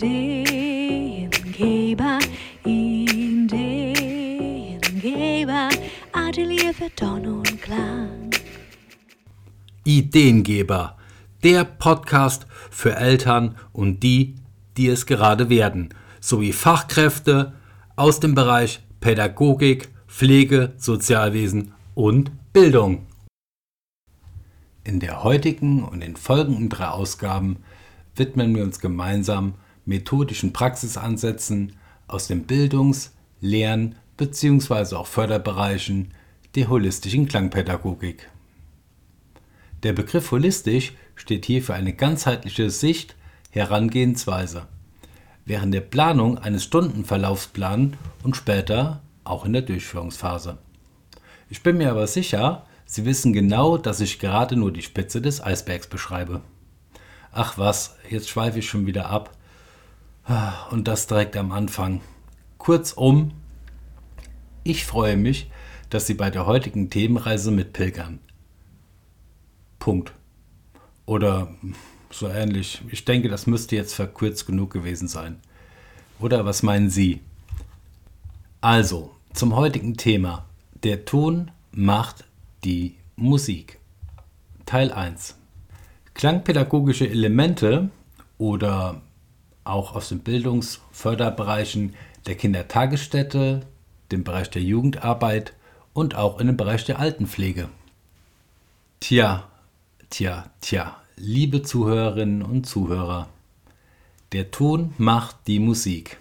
Ideengeber, Ideengeber, Atelier für Ton und Klang. Ideengeber, der Podcast für Eltern und die, die es gerade werden, sowie Fachkräfte aus dem Bereich Pädagogik, Pflege, Sozialwesen und Bildung. In der heutigen und den folgenden drei Ausgaben widmen wir uns gemeinsam methodischen Praxisansätzen aus den Bildungs-, Lern- bzw. auch Förderbereichen der holistischen Klangpädagogik. Der Begriff holistisch steht hier für eine ganzheitliche Sicht, Herangehensweise, während der Planung eines Stundenverlaufsplans und später auch in der Durchführungsphase. Ich bin mir aber sicher, Sie wissen genau, dass ich gerade nur die Spitze des Eisbergs beschreibe. Ach was, jetzt schweife ich schon wieder ab. Und das direkt am Anfang. Kurzum, ich freue mich, dass Sie bei der heutigen Themenreise mitpilgern. Punkt. Oder so ähnlich. Ich denke, das müsste jetzt verkürzt genug gewesen sein. Oder was meinen Sie? Also, zum heutigen Thema. Der Ton macht die Musik. Teil 1. Klangpädagogische Elemente oder auch aus den Bildungsförderbereichen der Kindertagesstätte, dem Bereich der Jugendarbeit und auch in dem Bereich der Altenpflege. Tja, tja, tja, liebe Zuhörerinnen und Zuhörer, der Ton macht die Musik.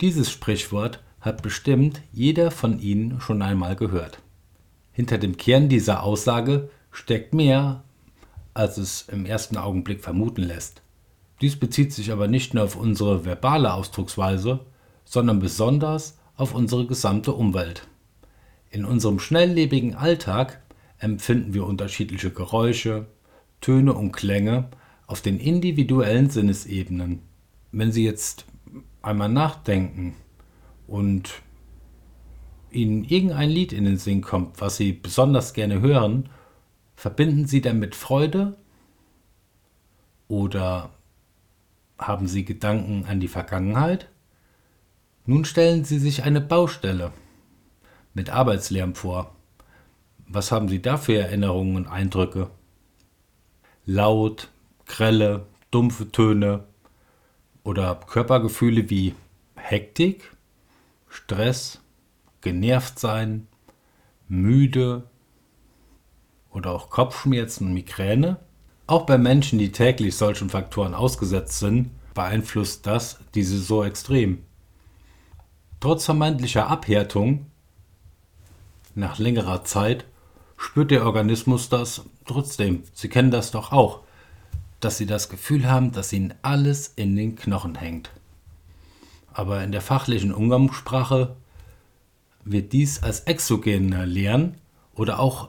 Dieses Sprichwort hat bestimmt jeder von Ihnen schon einmal gehört. Hinter dem Kern dieser Aussage steckt mehr, als es im ersten Augenblick vermuten lässt. Dies bezieht sich aber nicht nur auf unsere verbale Ausdrucksweise, sondern besonders auf unsere gesamte Umwelt. In unserem schnelllebigen Alltag empfinden wir unterschiedliche Geräusche, Töne und Klänge auf den individuellen Sinnesebenen. Wenn Sie jetzt einmal nachdenken und Ihnen irgendein Lied in den Sinn kommt, was Sie besonders gerne hören, verbinden Sie damit Freude oder haben Sie Gedanken an die Vergangenheit? Nun stellen Sie sich eine Baustelle mit Arbeitslärm vor. Was haben Sie da für Erinnerungen und Eindrücke? Laut, grelle, dumpfe Töne oder Körpergefühle wie Hektik, Stress, genervt sein, müde oder auch Kopfschmerzen und Migräne. Auch bei Menschen, die täglich solchen Faktoren ausgesetzt sind, beeinflusst das diese so extrem. Trotz vermeintlicher Abhärtung nach längerer Zeit spürt der Organismus das trotzdem. Sie kennen das doch auch, dass Sie das Gefühl haben, dass Ihnen alles in den Knochen hängt. Aber in der fachlichen Umgangssprache wird dies als exogene Lehren oder auch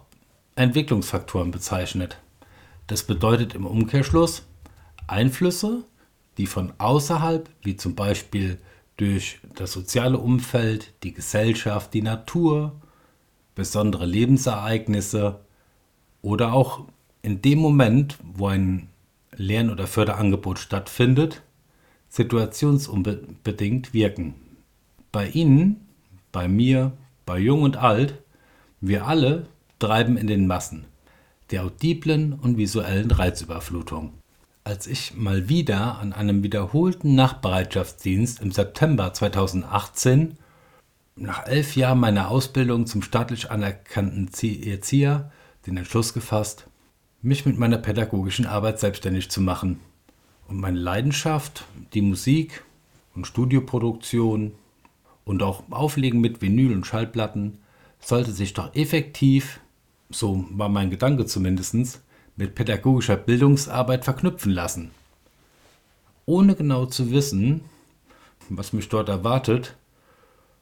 Entwicklungsfaktoren bezeichnet. Das bedeutet im Umkehrschluss Einflüsse, die von außerhalb, wie zum Beispiel durch das soziale Umfeld, die Gesellschaft, die Natur, besondere Lebensereignisse oder auch in dem Moment, wo ein Lern- oder Förderangebot stattfindet, situationsunbedingt wirken. Bei Ihnen bei mir, bei Jung und Alt, wir alle treiben in den Massen, der audiblen und visuellen Reizüberflutung. Als ich mal wieder an einem wiederholten Nachtbereitschaftsdienst im September 2018 nach elf Jahren meiner Ausbildung zum staatlich anerkannten Erzieher den Entschluss gefasst, mich mit meiner pädagogischen Arbeit selbstständig zu machen und meine Leidenschaft, die Musik und Studioproduktion und auch Auflegen mit Vinyl und Schallplatten sollte sich doch effektiv, so war mein Gedanke zumindest, mit pädagogischer Bildungsarbeit verknüpfen lassen. Ohne genau zu wissen, was mich dort erwartet,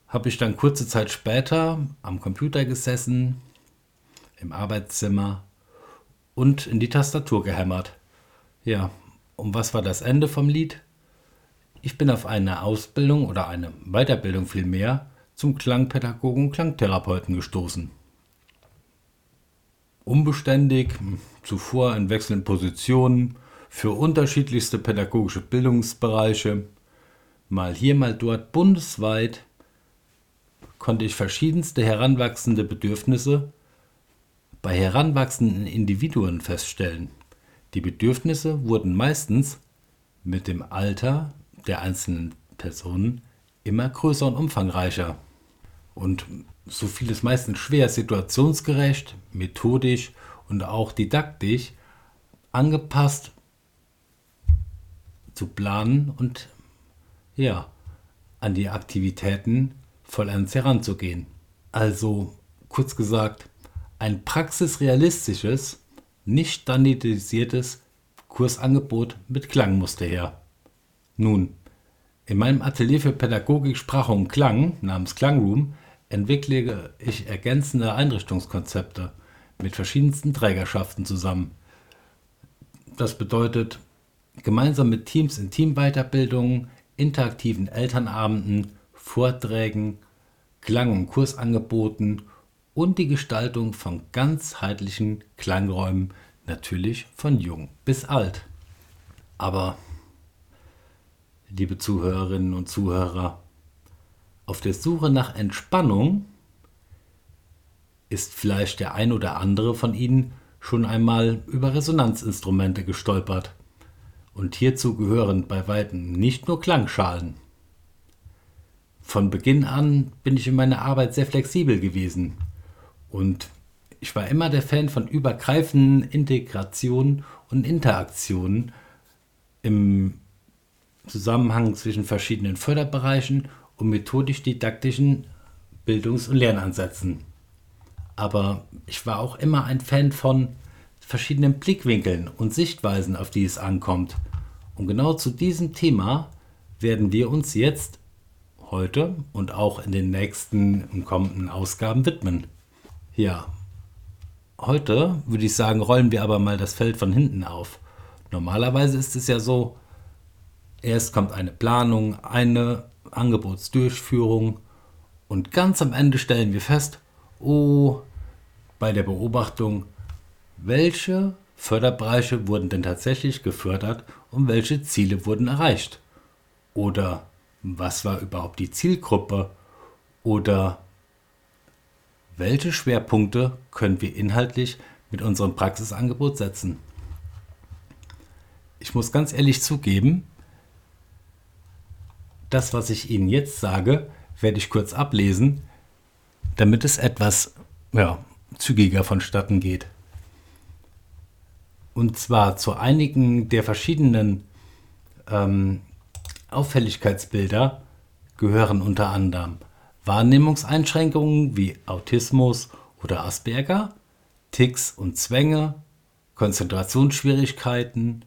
habe ich dann kurze Zeit später am Computer gesessen, im Arbeitszimmer und in die Tastatur gehämmert. Ja, und was war das Ende vom Lied? Ich bin auf eine Ausbildung oder eine Weiterbildung vielmehr zum Klangpädagogen und Klangtherapeuten gestoßen. Unbeständig, zuvor in wechselnden Positionen, für unterschiedlichste pädagogische Bildungsbereiche, mal hier, mal dort, bundesweit, konnte ich verschiedenste heranwachsende Bedürfnisse bei heranwachsenden Individuen feststellen. Die Bedürfnisse wurden meistens mit dem Alter der einzelnen Personen immer größer und umfangreicher. Und so fiel es meistens schwer, situationsgerecht, methodisch und auch didaktisch angepasst zu planen und ja, an die Aktivitäten vollends heranzugehen. Also, kurz gesagt, ein praxisrealistisches, nicht standardisiertes Kursangebot mit Klang musste her. Nun, in meinem Atelier für Pädagogik, Sprache und Klang namens Klangroom entwickle ich ergänzende Einrichtungskonzepte mit verschiedensten Trägerschaften zusammen. Das bedeutet, gemeinsam mit Teams in Teamweiterbildungen, interaktiven Elternabenden, Vorträgen, Klang- und Kursangeboten und die Gestaltung von ganzheitlichen Klangräumen, natürlich von jung bis alt. Aber, liebe Zuhörerinnen und Zuhörer, auf der Suche nach Entspannung ist vielleicht der ein oder andere von Ihnen schon einmal über Resonanzinstrumente gestolpert. Und hierzu gehören bei weitem nicht nur Klangschalen. Von Beginn an bin ich in meiner Arbeit sehr flexibel gewesen und ich war immer der Fan von übergreifenden Integrationen und Interaktionen im Zusammenhang zwischen verschiedenen Förderbereichen und methodisch-didaktischen Bildungs- und Lernansätzen. Aber ich war auch immer ein Fan von verschiedenen Blickwinkeln und Sichtweisen, auf die es ankommt. Und genau zu diesem Thema werden wir uns jetzt heute und auch in den nächsten und kommenden Ausgaben widmen. Ja, heute würde ich sagen, rollen wir aber mal das Feld von hinten auf. Normalerweise ist es ja so, erst kommt eine Planung, eine Angebotsdurchführung und ganz am Ende stellen wir fest, oh, bei der Beobachtung, welche Förderbereiche wurden denn tatsächlich gefördert und welche Ziele wurden erreicht? Oder was war überhaupt die Zielgruppe? Oder welche Schwerpunkte können wir inhaltlich mit unserem Praxisangebot setzen? Ich muss ganz ehrlich zugeben, das, was ich Ihnen jetzt sage, werde ich kurz ablesen, damit es etwas ja, zügiger vonstatten geht. Und zwar zu einigen der verschiedenen ähm, Auffälligkeitsbilder gehören unter anderem Wahrnehmungseinschränkungen wie Autismus oder Asperger, Ticks und Zwänge, Konzentrationsschwierigkeiten,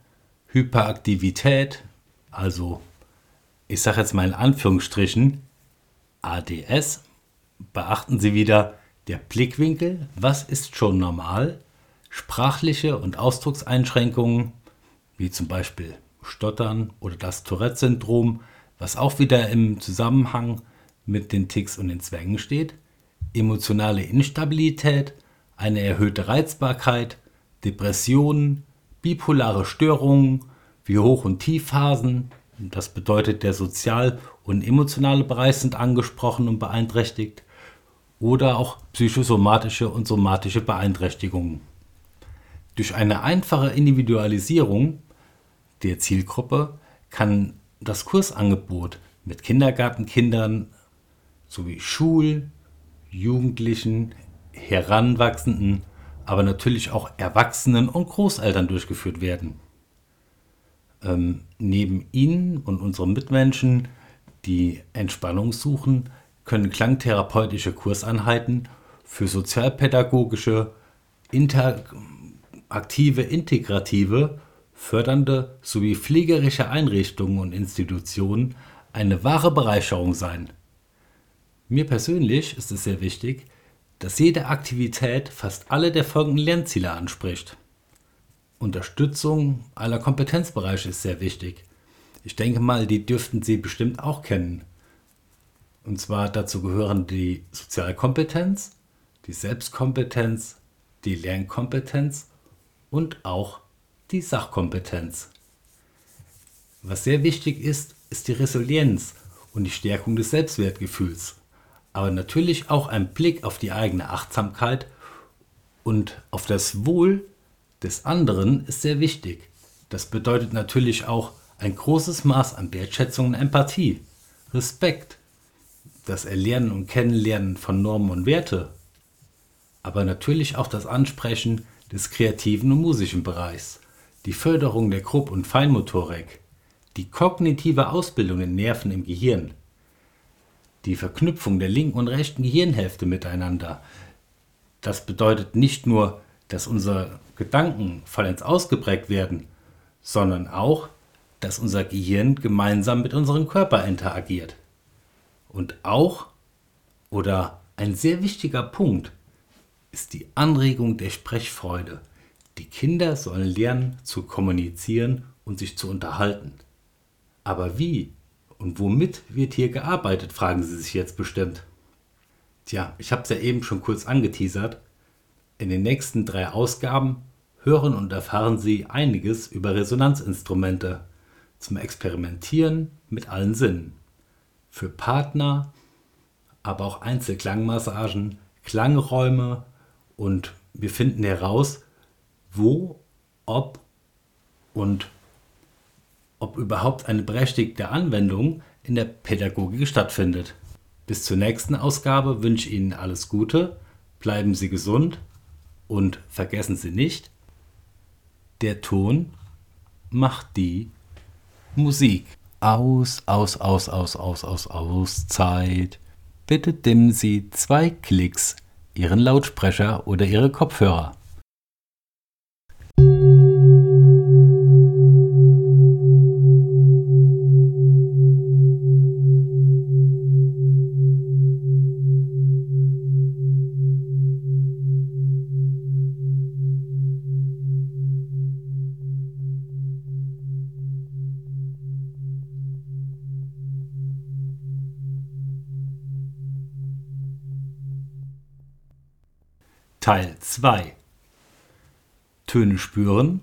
Hyperaktivität, also ich sage jetzt mal in Anführungsstrichen ADS. Beachten Sie wieder der Blickwinkel, was ist schon normal, sprachliche und Ausdruckseinschränkungen, wie zum Beispiel Stottern oder das Tourette-Syndrom, was auch wieder im Zusammenhang mit den Ticks und den Zwängen steht, emotionale Instabilität, eine erhöhte Reizbarkeit, Depressionen, bipolare Störungen wie Hoch- und Tiefphasen, das bedeutet der sozial- und emotionale Bereich sind angesprochen und beeinträchtigt, oder auch psychosomatische und somatische Beeinträchtigungen. Durch eine einfache Individualisierung der Zielgruppe kann das Kursangebot mit Kindergartenkindern sowie Schul-, Jugendlichen, Heranwachsenden, aber natürlich auch Erwachsenen und Großeltern durchgeführt werden. Ähm, neben Ihnen und unseren Mitmenschen, die Entspannung suchen, können klangtherapeutische Kurseinheiten für sozialpädagogische, interaktive, integrative, fördernde sowie pflegerische Einrichtungen und Institutionen eine wahre Bereicherung sein. Mir persönlich ist es sehr wichtig, dass jede Aktivität fast alle der folgenden Lernziele anspricht. Unterstützung aller Kompetenzbereiche ist sehr wichtig. Ich denke mal, die dürften Sie bestimmt auch kennen. Und zwar dazu gehören die Sozialkompetenz, die Selbstkompetenz, die Lernkompetenz und auch die Sachkompetenz. Was sehr wichtig ist, ist die Resilienz und die Stärkung des Selbstwertgefühls. Aber natürlich auch ein Blick auf die eigene Achtsamkeit und auf das Wohl des anderen ist sehr wichtig. Das bedeutet natürlich auch ein großes Maß an Wertschätzung und Empathie, Respekt, das Erlernen und Kennenlernen von Normen und Werte, aber natürlich auch das Ansprechen des kreativen und musischen Bereichs, die Förderung der Grupp- und Feinmotorik, die kognitive Ausbildung in Nerven im Gehirn, die Verknüpfung der linken und rechten Gehirnhälfte miteinander. Das bedeutet nicht nur, dass unsere Gedanken vollends ausgeprägt werden, sondern auch, dass unser Gehirn gemeinsam mit unserem Körper interagiert. Und auch, oder ein sehr wichtiger Punkt, ist die Anregung der Sprechfreude. Die Kinder sollen lernen zu kommunizieren und sich zu unterhalten. Aber wie und womit wird hier gearbeitet, fragen Sie sich jetzt bestimmt. Tja, ich habe es ja eben schon kurz angeteasert. In den nächsten drei Ausgaben hören und erfahren Sie einiges über Resonanzinstrumente zum Experimentieren mit allen Sinnen. Für Partner, aber auch Einzelklangmassagen, Klangräume und wir finden heraus, wo, ob und ob überhaupt eine berechtigte Anwendung in der Pädagogik stattfindet. Bis zur nächsten Ausgabe wünsche ich Ihnen alles Gute, bleiben Sie gesund und vergessen Sie nicht, der Ton macht die Musik. Aus, aus, aus, aus, aus, aus, aus, Zeit. Bitte dimmen Sie zwei Klicks Ihren Lautsprecher oder Ihre Kopfhörer. Teil 2 Töne spüren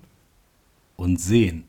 und sehen.